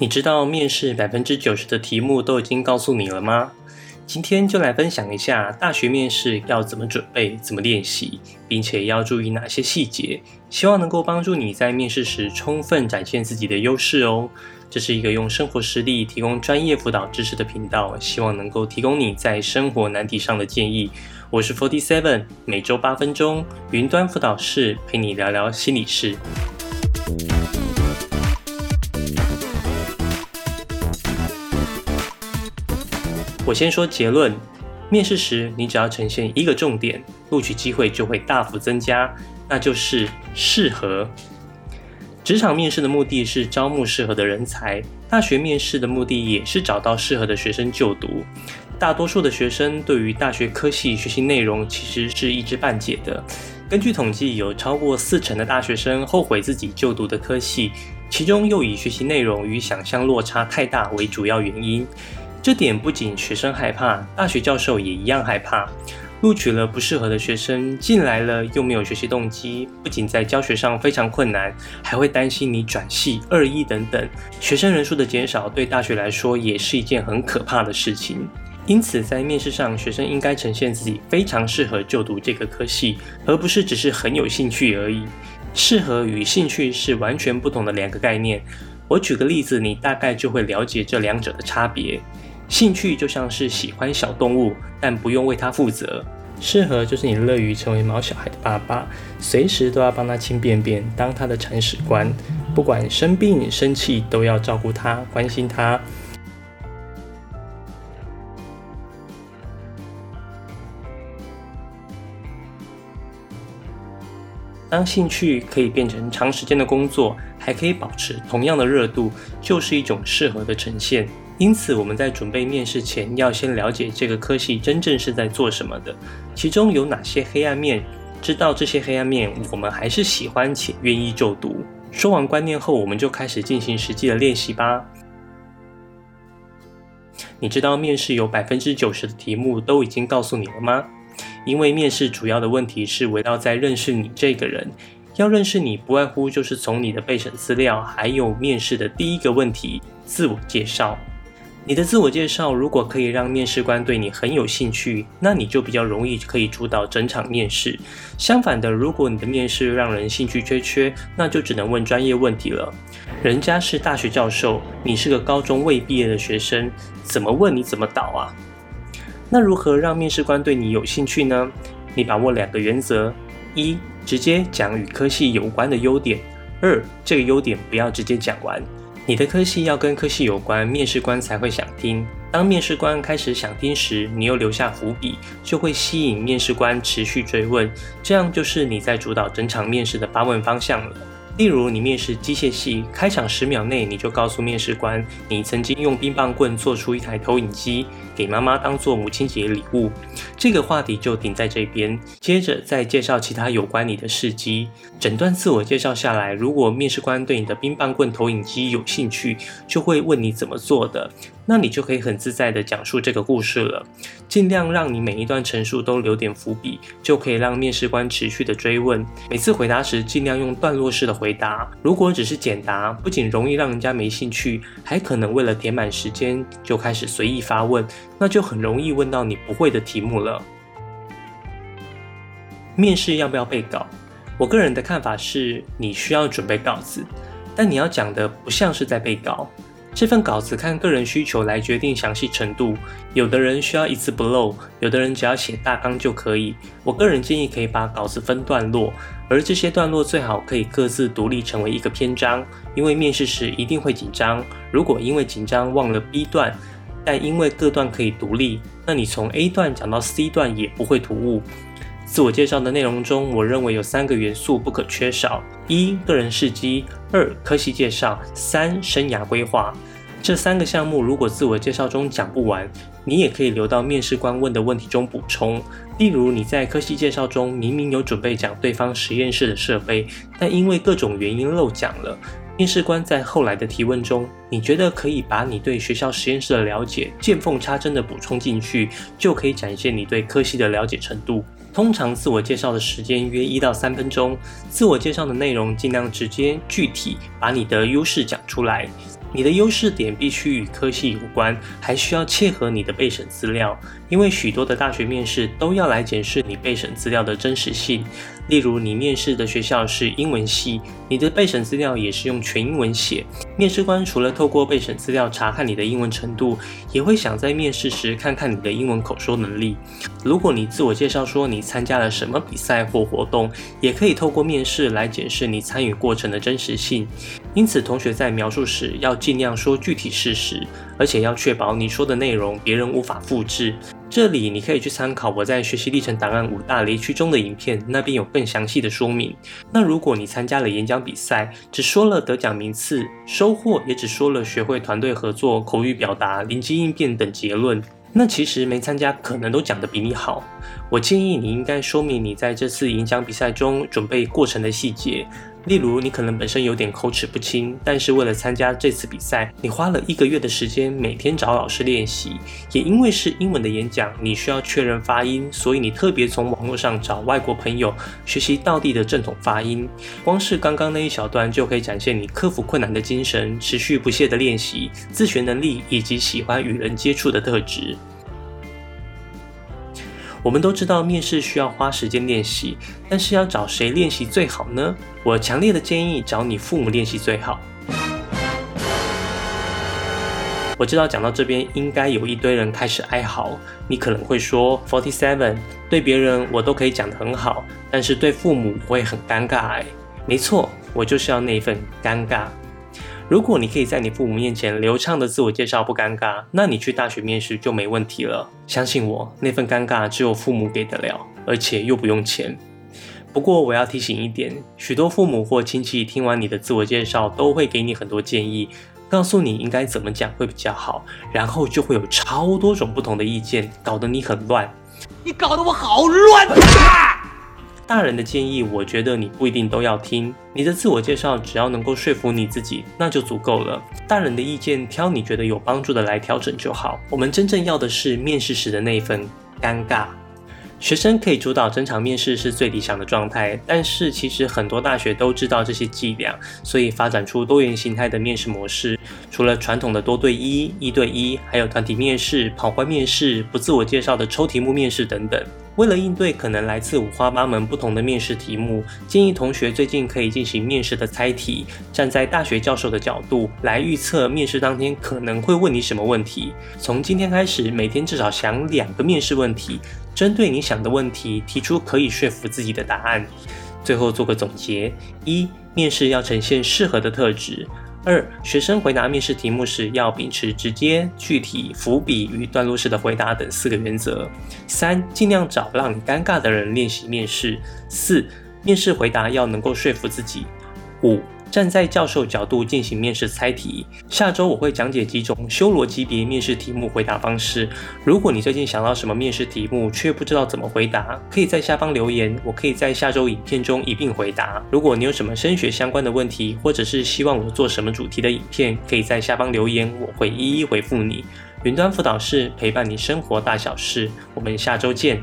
你知道面试百分之九十的题目都已经告诉你了吗？今天就来分享一下大学面试要怎么准备、怎么练习，并且要注意哪些细节，希望能够帮助你在面试时充分展现自己的优势哦。这是一个用生活实例提供专业辅导知识的频道，希望能够提供你在生活难题上的建议。我是 Forty Seven，每周八分钟云端辅导室陪你聊聊心理事。我先说结论：面试时，你只要呈现一个重点，录取机会就会大幅增加，那就是适合。职场面试的目的是招募适合的人才，大学面试的目的也是找到适合的学生就读。大多数的学生对于大学科系学习内容其实是一知半解的。根据统计，有超过四成的大学生后悔自己就读的科系，其中又以学习内容与想象落差太大为主要原因。这点不仅学生害怕，大学教授也一样害怕。录取了不适合的学生进来了，又没有学习动机，不仅在教学上非常困难，还会担心你转系、二一等等。学生人数的减少对大学来说也是一件很可怕的事情。因此，在面试上，学生应该呈现自己非常适合就读这个科系，而不是只是很有兴趣而已。适合与兴趣是完全不同的两个概念。我举个例子，你大概就会了解这两者的差别。兴趣就像是喜欢小动物，但不用为它负责；适合就是你乐于成为毛小孩的爸爸，随时都要帮他清便便，当他的铲屎官，不管生病生气都要照顾他，关心他。当兴趣可以变成长时间的工作，还可以保持同样的热度，就是一种适合的呈现。因此，我们在准备面试前，要先了解这个科系真正是在做什么的，其中有哪些黑暗面。知道这些黑暗面，我们还是喜欢且愿意就读。说完观念后，我们就开始进行实际的练习吧。你知道面试有百分之九十的题目都已经告诉你了吗？因为面试主要的问题是围绕在认识你这个人。要认识你，不外乎就是从你的备审资料，还有面试的第一个问题——自我介绍。你的自我介绍如果可以让面试官对你很有兴趣，那你就比较容易可以主导整场面试。相反的，如果你的面试让人兴趣缺缺，那就只能问专业问题了。人家是大学教授，你是个高中未毕业的学生，怎么问你怎么倒啊？那如何让面试官对你有兴趣呢？你把握两个原则：一、直接讲与科系有关的优点；二、这个优点不要直接讲完。你的科系要跟科系有关，面试官才会想听。当面试官开始想听时，你又留下伏笔，就会吸引面试官持续追问，这样就是你在主导整场面试的发问方向了。例如，你面试机械系，开场十秒内你就告诉面试官，你曾经用冰棒棍做出一台投影机，给妈妈当做母亲节礼物。这个话题就停在这边，接着再介绍其他有关你的事迹。整段自我介绍下来，如果面试官对你的冰棒棍投影机有兴趣，就会问你怎么做的。那你就可以很自在地讲述这个故事了，尽量让你每一段陈述都留点伏笔，就可以让面试官持续的追问。每次回答时，尽量用段落式的回答。如果只是简答，不仅容易让人家没兴趣，还可能为了填满时间就开始随意发问，那就很容易问到你不会的题目了。面试要不要背稿？我个人的看法是，你需要准备稿子，但你要讲的不像是在背稿。这份稿子看个人需求来决定详细程度，有的人需要一字不漏，有的人只要写大纲就可以。我个人建议可以把稿子分段落，而这些段落最好可以各自独立成为一个篇章，因为面试时一定会紧张。如果因为紧张忘了 B 段，但因为各段可以独立，那你从 A 段讲到 C 段也不会突兀。自我介绍的内容中，我认为有三个元素不可缺少：一、个人事迹；二、科系介绍；三、生涯规划。这三个项目如果自我介绍中讲不完，你也可以留到面试官问的问题中补充。例如，你在科系介绍中明明有准备讲对方实验室的设备，但因为各种原因漏讲了。面试官在后来的提问中，你觉得可以把你对学校实验室的了解见缝插针的补充进去，就可以展现你对科系的了解程度。通常自我介绍的时间约一到三分钟，自我介绍的内容尽量直接具体，把你的优势讲出来。你的优势点必须与科系有关，还需要切合你的备审资料，因为许多的大学面试都要来检视你备审资料的真实性。例如，你面试的学校是英文系，你的备审资料也是用全英文写。面试官除了透过备审资料查看你的英文程度，也会想在面试时看看你的英文口说能力。如果你自我介绍说你参加了什么比赛或活动，也可以透过面试来检视你参与过程的真实性。因此，同学在描述时要尽量说具体事实，而且要确保你说的内容别人无法复制。这里你可以去参考我在学习历程档案五大雷区中的影片，那边有更详细的说明。那如果你参加了演讲比赛，只说了得奖名次、收获，也只说了学会团队合作、口语表达、临机应变等结论，那其实没参加可能都讲得比你好。我建议你应该说明你在这次演讲比赛中准备过程的细节。例如，你可能本身有点口齿不清，但是为了参加这次比赛，你花了一个月的时间，每天找老师练习。也因为是英文的演讲，你需要确认发音，所以你特别从网络上找外国朋友学习道地的正统发音。光是刚刚那一小段，就可以展现你克服困难的精神、持续不懈的练习、自学能力以及喜欢与人接触的特质。我们都知道面试需要花时间练习，但是要找谁练习最好呢？我强烈的建议找你父母练习最好。我知道讲到这边，应该有一堆人开始哀嚎。你可能会说，Forty Seven 对别人我都可以讲得很好，但是对父母我会很尴尬。哎，没错，我就是要那一份尴尬。如果你可以在你父母面前流畅的自我介绍不尴尬，那你去大学面试就没问题了。相信我，那份尴尬只有父母给得了，而且又不用钱。不过我要提醒一点，许多父母或亲戚听完你的自我介绍，都会给你很多建议，告诉你应该怎么讲会比较好，然后就会有超多种不同的意见，搞得你很乱。你搞得我好乱啊！大人的建议，我觉得你不一定都要听。你的自我介绍只要能够说服你自己，那就足够了。大人的意见，挑你觉得有帮助的来调整就好。我们真正要的是面试时的那一份尴尬。学生可以主导整场面试是最理想的状态，但是其实很多大学都知道这些伎俩，所以发展出多元形态的面试模式。除了传统的多对一、一对一，还有团体面试、跑关面试、不自我介绍的抽题目面试等等。为了应对可能来自五花八门不同的面试题目，建议同学最近可以进行面试的猜题，站在大学教授的角度来预测面试当天可能会问你什么问题。从今天开始，每天至少想两个面试问题。针对你想的问题提出可以说服自己的答案。最后做个总结：一、面试要呈现适合的特质；二、学生回答面试题目时要秉持直接、具体、伏笔与段落式的回答等四个原则；三、尽量找让你尴尬的人练习面试；四、面试回答要能够说服自己；五。站在教授角度进行面试猜题。下周我会讲解几种修罗级别面试题目回答方式。如果你最近想到什么面试题目却不知道怎么回答，可以在下方留言，我可以在下周影片中一并回答。如果你有什么升学相关的问题，或者是希望我做什么主题的影片，可以在下方留言，我会一一回复你。云端辅导室陪伴你生活大小事，我们下周见。